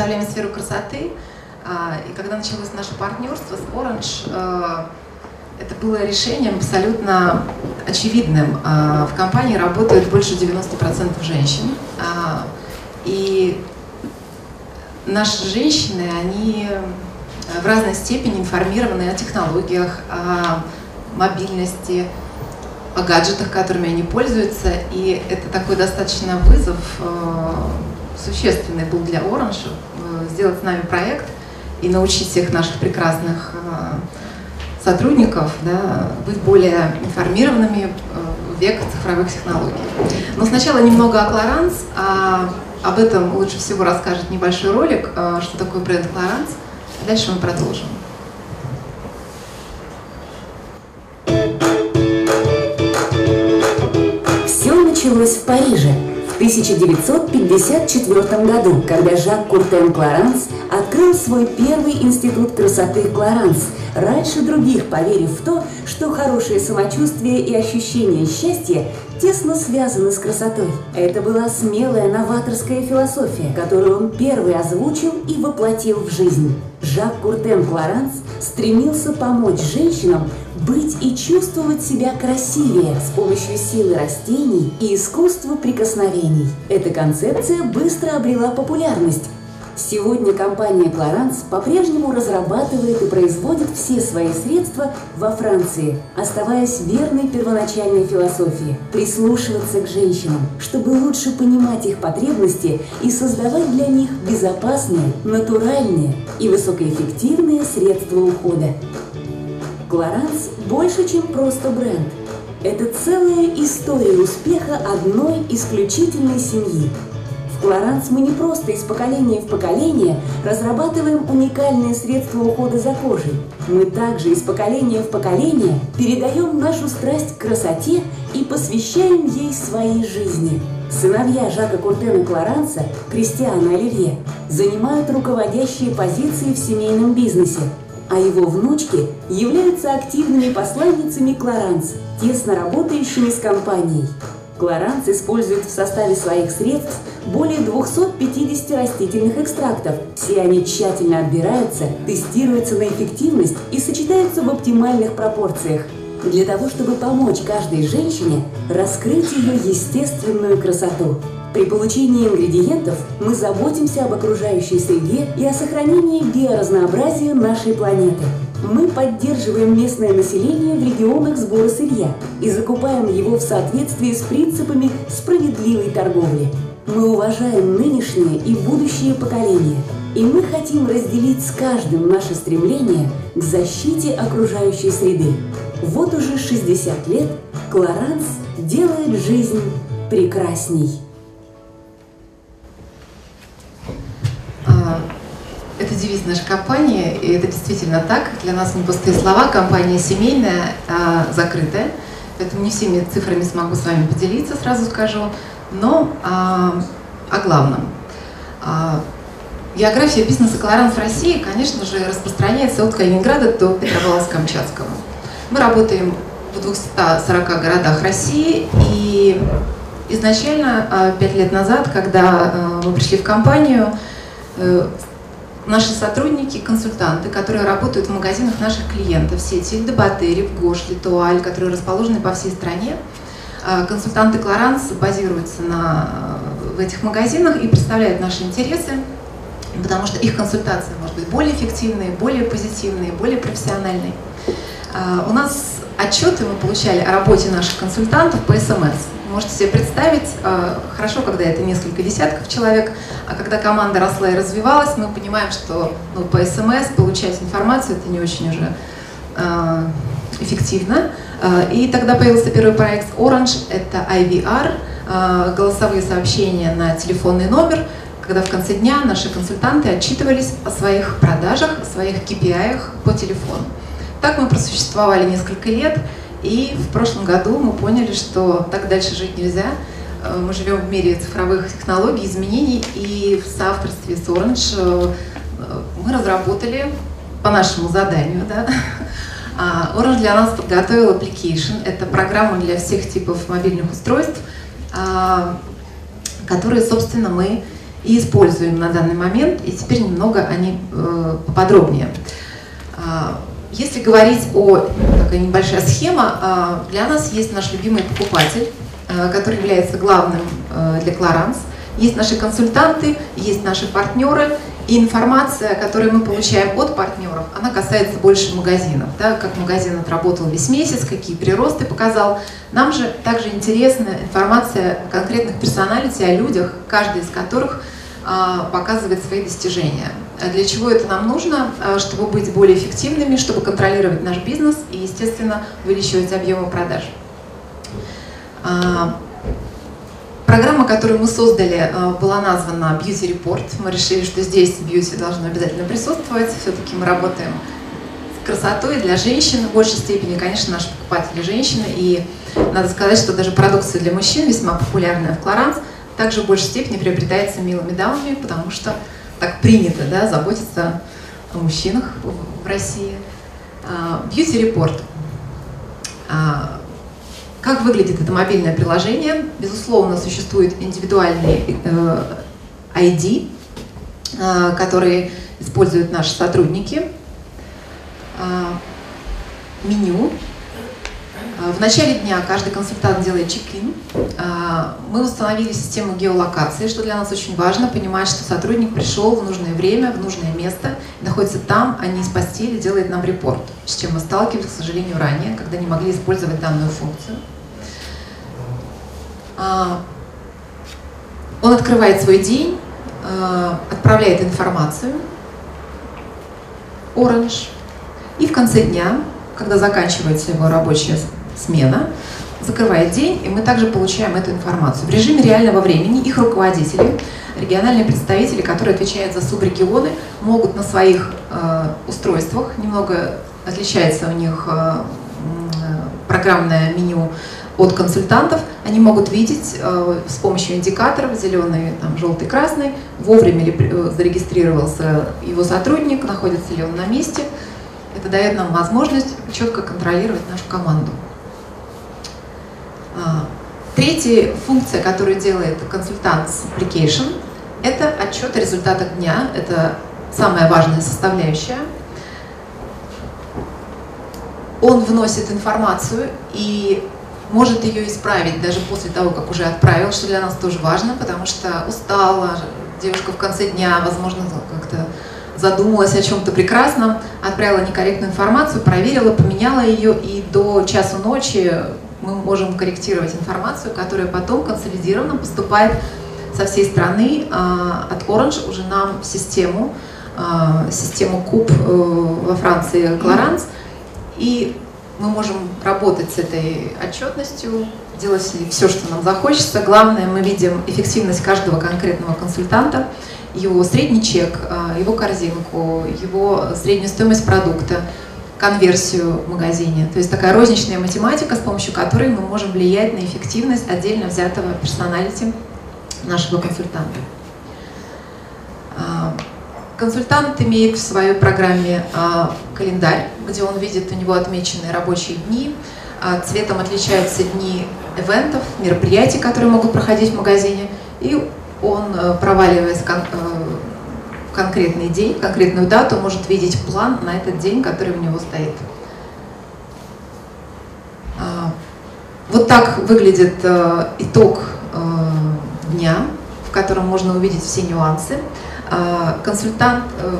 представляем сферу красоты. А, и когда началось наше партнерство с Orange, а, это было решением абсолютно очевидным. А, в компании работают больше 90% женщин. И наши женщины, они в разной степени информированы о технологиях, о мобильности, о гаджетах, которыми они пользуются. И это такой достаточно вызов существенный был для Orange э, сделать с нами проект и научить всех наших прекрасных э, сотрудников да, быть более информированными э, в век цифровых технологий. Но сначала немного о Clarance, а об этом лучше всего расскажет небольшой ролик, что такое бренд Clarance. Дальше мы продолжим. Все началось в Париже 1954 году, когда Жак Куртен Кларанс открыл свой первый институт красоты Кларанс, раньше других поверив в то, что хорошее самочувствие и ощущение счастья тесно связаны с красотой. Это была смелая новаторская философия, которую он первый озвучил и воплотил в жизнь. Жак Куртен Кларанс стремился помочь женщинам быть и чувствовать себя красивее с помощью силы растений и искусства прикосновений. Эта концепция быстро обрела популярность. Сегодня компания Clarins по-прежнему разрабатывает и производит все свои средства во Франции, оставаясь верной первоначальной философии – прислушиваться к женщинам, чтобы лучше понимать их потребности и создавать для них безопасные, натуральные и высокоэффективные средства ухода. Кларанс больше, чем просто бренд. Это целая история успеха одной исключительной семьи. В Кларанс мы не просто из поколения в поколение разрабатываем уникальные средства ухода за кожей. Мы также из поколения в поколение передаем нашу страсть к красоте и посвящаем ей своей жизни. Сыновья Жака Куртена Кларанса, Кристиана Оливье, занимают руководящие позиции в семейном бизнесе, а его внучки являются активными посланницами Кларанс, тесно работающими с компанией. Кларанс использует в составе своих средств более 250 растительных экстрактов. Все они тщательно отбираются, тестируются на эффективность и сочетаются в оптимальных пропорциях для того, чтобы помочь каждой женщине раскрыть ее естественную красоту. При получении ингредиентов мы заботимся об окружающей среде и о сохранении биоразнообразия нашей планеты. Мы поддерживаем местное население в регионах сбора сырья и закупаем его в соответствии с принципами справедливой торговли. Мы уважаем нынешнее и будущее поколения, и мы хотим разделить с каждым наше стремление к защите окружающей среды. Вот уже 60 лет Кларанс делает жизнь прекрасней. Девиз нашей компании, и это действительно так. Для нас не пустые слова. Компания семейная, а, закрытая. Поэтому не всеми цифрами смогу с вами поделиться, сразу скажу. Но а, о главном. А, география бизнеса Кларанс в России, конечно же, распространяется от Калининграда до Петропавловска-Камчатского. Мы работаем в 240 городах России, и изначально, пять лет назад, когда мы пришли в компанию, э, наши сотрудники, консультанты, которые работают в магазинах наших клиентов, сети Дебатери, в Гош, Литуаль, которые расположены по всей стране. А, консультанты Кларанс базируются на, в этих магазинах и представляют наши интересы, потому что их консультация может быть более эффективной, более позитивной, более профессиональной. А, у нас отчеты мы получали о работе наших консультантов по СМС. Можете себе представить, э, хорошо, когда это несколько десятков человек, а когда команда росла и развивалась, мы понимаем, что ну, по СМС получать информацию это не очень уже э, эффективно. Э, и тогда появился первый проект Orange, это IVR, голосовые сообщения на телефонный номер, когда в конце дня наши консультанты отчитывались о своих продажах, о своих KPI по телефону. Так мы просуществовали несколько лет, и в прошлом году мы поняли, что так дальше жить нельзя. Э, мы живем в мире цифровых технологий, изменений, и в соавторстве с Orange э, мы разработали по нашему заданию, да, а, Orange для нас подготовил application. Это программа для всех типов мобильных устройств, а, которые, собственно, мы и используем на данный момент. И теперь немного о них поподробнее. Если говорить о такая небольшая схема, для нас есть наш любимый покупатель, который является главным для Кларанс. Есть наши консультанты, есть наши партнеры, и информация, которую мы получаем от партнеров, она касается больше магазинов. Да, как магазин отработал весь месяц, какие приросты показал. Нам же также интересна информация о конкретных персоналити, о людях, каждый из которых а, показывает свои достижения. Для чего это нам нужно? А, чтобы быть более эффективными, чтобы контролировать наш бизнес и, естественно, увеличивать объемы продаж. А, Программа, которую мы создали, была названа Beauty Report. Мы решили, что здесь beauty должно обязательно присутствовать. Все-таки мы работаем с красотой для женщин. В большей степени, конечно, наши покупатели женщины. И надо сказать, что даже продукция для мужчин, весьма популярная в Кларанс, также в большей степени приобретается милыми дамами, потому что так принято да, заботиться о мужчинах в России. А, Beauty Report а, как выглядит это мобильное приложение? Безусловно, существует индивидуальный ID, э, который используют наши сотрудники. Меню. Э, в начале дня каждый консультант делает чек-ин. Э, мы установили систему геолокации, что для нас очень важно, понимать, что сотрудник пришел в нужное время, в нужное место, находится там, а не из постели, делает нам репорт, с чем мы сталкивались, к сожалению, ранее, когда не могли использовать данную функцию. А, он открывает свой день, а, отправляет информацию, Orange, и в конце дня, когда заканчивается его рабочая смена, закрывает день, и мы также получаем эту информацию. В режиме реального времени их руководители, региональные представители, которые отвечают за субрегионы, могут на своих э, устройствах, немного отличается у них э, программное меню от консультантов, они могут видеть э, с помощью индикаторов зеленый, там, желтый, красный, вовремя ли э, зарегистрировался его сотрудник, находится ли он на месте. Это дает нам возможность четко контролировать нашу команду. А, третья функция, которую делает консультант с application, это отчет о результатах дня. Это самая важная составляющая. Он вносит информацию и может ее исправить даже после того, как уже отправил, что для нас тоже важно, потому что устала, девушка в конце дня, возможно, задумалась о чем-то прекрасном, отправила некорректную информацию, проверила, поменяла ее, и до часу ночи мы можем корректировать информацию, которая потом консолидированно поступает со всей страны а, от Orange уже нам в систему, а, систему Куб э, во Франции Кларанс, и мы можем работать с этой отчетностью, делать все, что нам захочется. Главное, мы видим эффективность каждого конкретного консультанта, его средний чек, а, его корзинку, его среднюю стоимость продукта, конверсию в магазине. То есть такая розничная математика, с помощью которой мы можем влиять на эффективность отдельно взятого персоналити нашего консультанта. А, Консультант имеет в своей программе а, календарь, где он видит у него отмеченные рабочие дни. А, цветом отличаются дни ивентов, мероприятий, которые могут проходить в магазине. И он, э, проваливаясь э, конкретный день, конкретную дату, может видеть план на этот день, который у него стоит. А, вот так выглядит э, итог дня, в котором можно увидеть все нюансы. А, консультант э,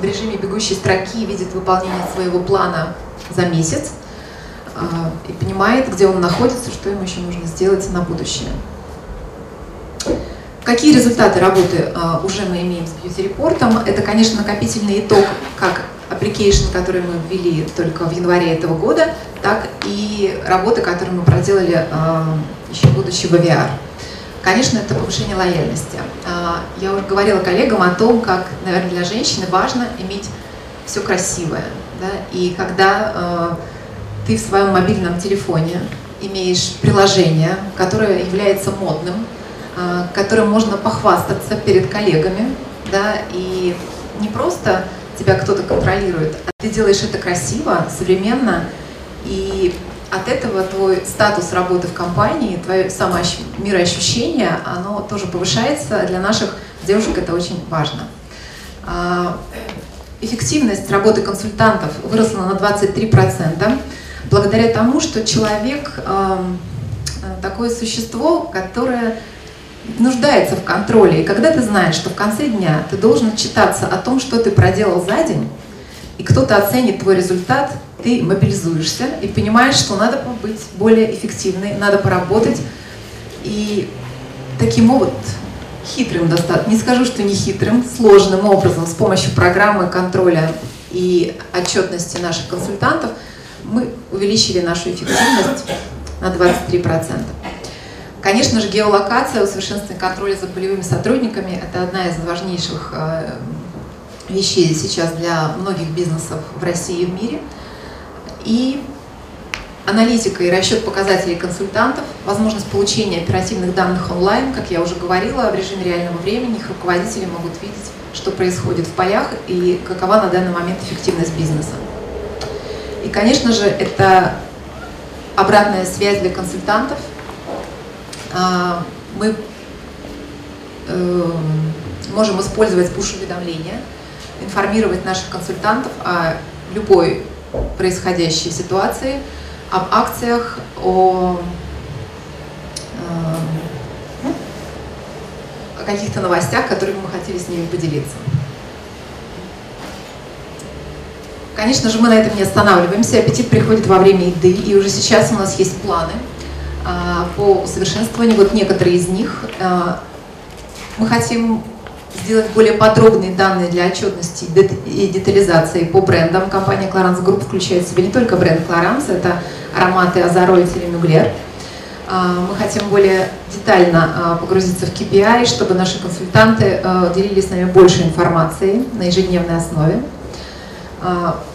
в режиме бегущей строки видит выполнение своего плана за месяц и понимает, где он находится, что ему еще нужно сделать на будущее. Какие результаты работы а, уже мы имеем с бьюти-репортом? Это, конечно, накопительный итог как application, который мы ввели только в январе этого года, так и работы, которые мы проделали еще будучи в VR. Конечно, это повышение лояльности. А, я уже говорила коллегам о том, как, наверное, для женщины важно иметь все красивое. Да? И когда ты в своем мобильном телефоне имеешь приложение, которое является модным, которым можно похвастаться перед коллегами, да, и не просто тебя кто-то контролирует, а ты делаешь это красиво, современно, и от этого твой статус работы в компании, твое мироощущение, оно тоже повышается. Для наших девушек это очень важно. А, эффективность работы консультантов выросла на 23%, благодаря тому, что человек такое существо, которое нуждается в контроле. И когда ты знаешь, что в конце дня ты должен отчитаться о том, что ты проделал за день, и кто-то оценит твой результат, ты мобилизуешься и понимаешь, что надо быть более эффективной, надо поработать. И таким вот хитрым достаточно, не скажу, что не хитрым, сложным образом, с помощью программы контроля и отчетности наших консультантов, мы увеличили нашу эффективность на 23%. Конечно же, геолокация, усовершенствование контроля за полевыми сотрудниками – это одна из важнейших э, вещей сейчас для многих бизнесов в России и в мире. И аналитика и расчет показателей консультантов, возможность получения оперативных данных онлайн, как я уже говорила, в режиме реального времени их руководители могут видеть, что происходит в полях и какова на данный момент эффективность бизнеса. И, конечно же, это обратная связь для консультантов. А, мы э, можем использовать пуш-уведомления, информировать наших консультантов о любой происходящей ситуации, об акциях, о, э, о каких-то новостях, которыми мы хотели с ними поделиться. Конечно же, мы на этом не останавливаемся. Аппетит приходит во время еды, и уже сейчас у нас есть планы по усовершенствованию. Вот некоторые из них. А, мы хотим сделать более подробные данные для отчетности и детализации по брендам. Компания Clarins Group включает в себя не только бренд Clarins, это ароматы Азаро и Телемюглер. А, мы хотим более детально погрузиться в KPI, чтобы наши консультанты делились с нами больше информации на ежедневной основе.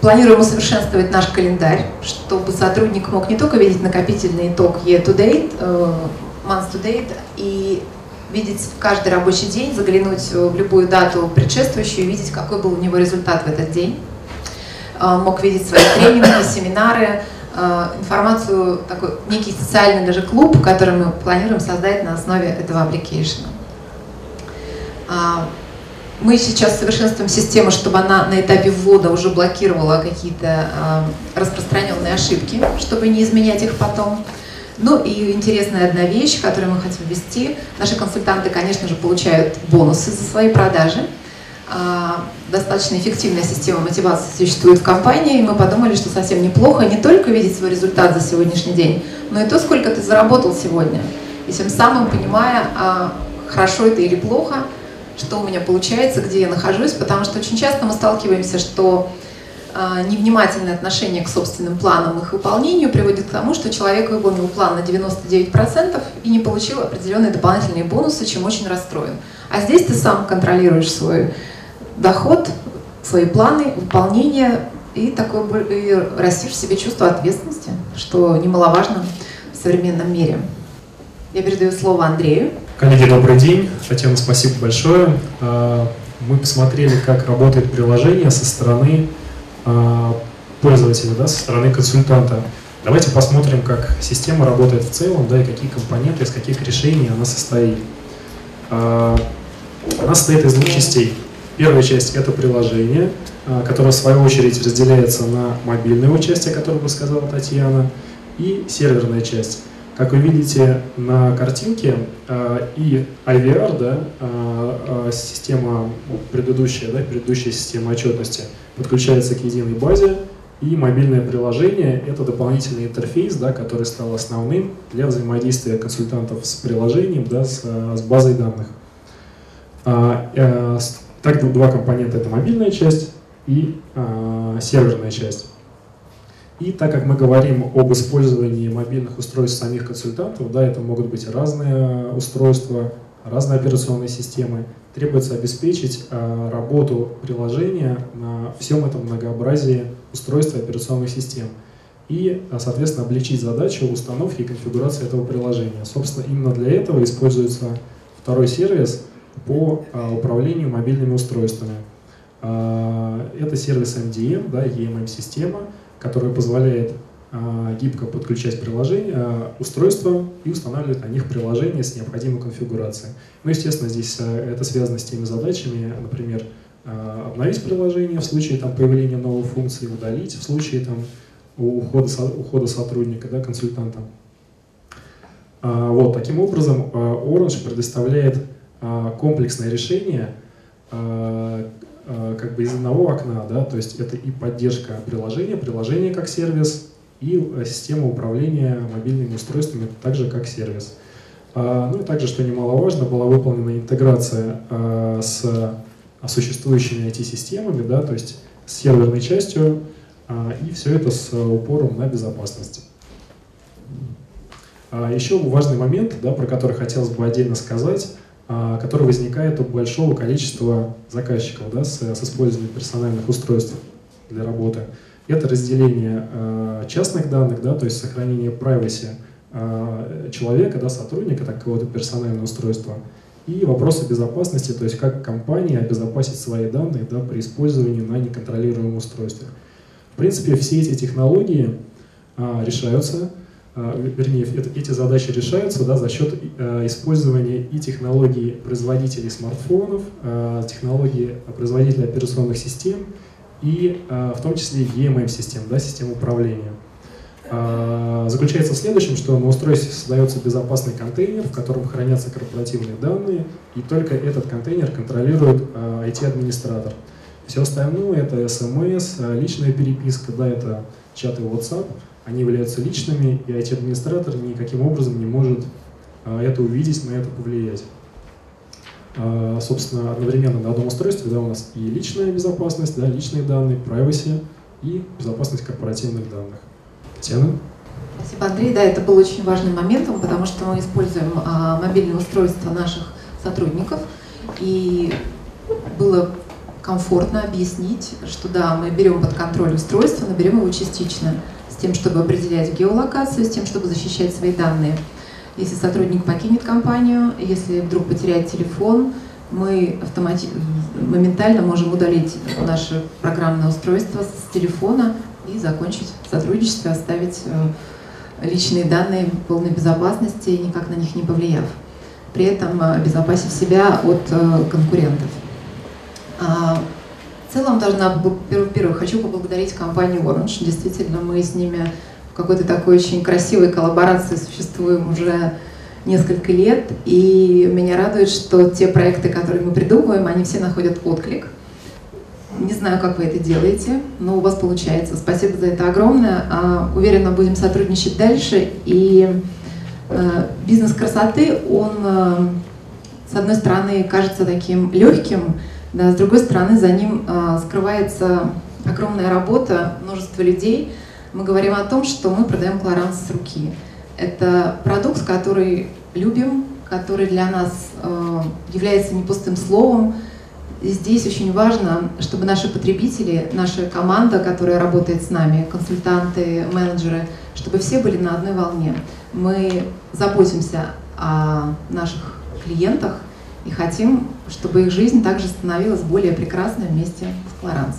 Планируем усовершенствовать наш календарь, чтобы сотрудник мог не только видеть накопительный итог year to date, э, month to date, и видеть каждый рабочий день, заглянуть в любую дату предшествующую, видеть, какой был у него результат в этот день. А, мог видеть свои тренинги, семинары, а, информацию, такой некий социальный даже клуб, который мы планируем создать на основе этого application а. Мы сейчас совершенствуем систему, чтобы она на этапе ввода уже блокировала какие-то э, распространенные ошибки, чтобы не изменять их потом. Ну и интересная одна вещь, которую мы хотим ввести. Наши консультанты, конечно же, получают бонусы за свои продажи. Э, достаточно эффективная система мотивации существует в компании, и мы подумали, что совсем неплохо не только видеть свой результат за сегодняшний день, но и то, сколько ты заработал сегодня. И тем самым понимая, э, хорошо это или плохо, что у меня получается, где я нахожусь, потому что очень часто мы сталкиваемся, что э, невнимательное отношение к собственным планам и их выполнению приводит к тому, что человек выполнил план на 99% и не получил определенные дополнительные бонусы, чем очень расстроен. А здесь ты сам контролируешь свой доход, свои планы, выполнение, и, такое, и растишь в себе чувство ответственности, что немаловажно в современном мире. Я передаю слово Андрею. Коллеги, добрый день. Татьяна, спасибо большое. А, мы посмотрели, как работает приложение со стороны а, пользователя, да, со стороны консультанта. Давайте посмотрим, как система работает в целом, да, и какие компоненты, из каких решений она состоит. А, она состоит из двух частей. Первая часть – это приложение, которое в свою очередь разделяется на мобильную часть, о которой сказала Татьяна, и серверная часть. Как вы видите на картинке, э, и IVR, да, э, э, система предыдущая, да, предыдущая система отчетности, подключается к единой базе, и мобильное приложение – это дополнительный интерфейс, да, который стал основным для взаимодействия консультантов с приложением, да, с, с базой данных. Так, два компонента – это мобильная часть и серверная часть. И так как мы говорим об использовании мобильных устройств самих консультантов, да, это могут быть разные устройства, разные операционные системы, требуется обеспечить э, работу приложения на всем этом многообразии устройств и операционных систем и, а, соответственно, облегчить задачу установки и конфигурации этого приложения. Собственно, именно для этого используется второй сервис по а, управлению мобильными устройствами. А, это сервис MDM, да, EMM-система, которая позволяет а, гибко подключать приложение, а, устройства и устанавливать на них приложение с необходимой конфигурацией. Ну, естественно, здесь а, это связано с теми задачами, например, обновить приложение в случае там, появления новой функции, удалить в случае там, ухода, ухода сотрудника, да, консультанта. Вот, таким образом, Orange предоставляет комплексное решение как бы из одного окна, да, то есть это и поддержка приложения, приложение как сервис, и э, система управления мобильными устройствами также как сервис. А, ну и также, что немаловажно, была выполнена интеграция а, с существующими IT-системами, да, то есть с серверной частью, а, и все это с упором на безопасность. Еще важный момент, да, про который хотелось бы отдельно сказать, который возникает у большого количества заказчиков да, с, с использованием персональных устройств для работы – это разделение э, частных данных, да, то есть сохранение privacy э, человека, да, сотрудника, так какого-то персонального устройства, и вопросы безопасности, то есть как компания обезопасить свои данные да, при использовании на неконтролируемом устройстве. В принципе, все эти технологии а, решаются, а, вернее, это, эти задачи решаются да, за счет а, использования и технологий производителей смартфонов, а, технологий производителей операционных систем, и э, в том числе EMM-систем, да, систем управления. Э, заключается в следующем, что на устройстве создается безопасный контейнер, в котором хранятся корпоративные данные, и только этот контейнер контролирует э, IT-администратор. Все остальное это SMS, личная переписка, да, это чаты WhatsApp, они являются личными, и IT-администратор никаким образом не может это увидеть, на это повлиять. А, собственно, одновременно на одном устройстве да, у нас и личная безопасность, да, личные данные, privacy и безопасность корпоративных данных. Татьяна? Спасибо, Андрей. Да, это был очень важным моментом, потому что мы используем а, мобильные устройства наших сотрудников, и было комфортно объяснить, что да, мы берем под контроль устройство, но берем его частично, тем, чтобы определять геолокацию, с тем, чтобы защищать свои данные. Если сотрудник покинет компанию, если вдруг потеряет телефон, мы автомати... моментально можем удалить наше программное устройство с телефона и закончить сотрудничество, оставить э, личные данные в полной безопасности, никак на них не повлияв, при этом э, обезопасив себя от э, конкурентов. В целом, должна, первых хочу поблагодарить компанию Orange. Действительно, мы с ними какой-то такой очень красивой коллаборации существуем уже несколько лет. И меня радует, что те проекты, которые мы придумываем, они все находят отклик. Не знаю, как вы это делаете, но у вас получается. Спасибо за это огромное. А, уверена, будем сотрудничать дальше. И э, бизнес красоты, он, э, с одной стороны, кажется таким легким, да, с другой стороны, за ним э, скрывается огромная работа, множество людей – мы говорим о том, что мы продаем кларанс с руки. Это продукт, который любим, который для нас э, является не пустым словом. И здесь очень важно, чтобы наши потребители, наша команда, которая работает с нами, консультанты, менеджеры, чтобы все были на одной волне. Мы заботимся о наших клиентах и хотим, чтобы их жизнь также становилась более прекрасной вместе с Кларанс.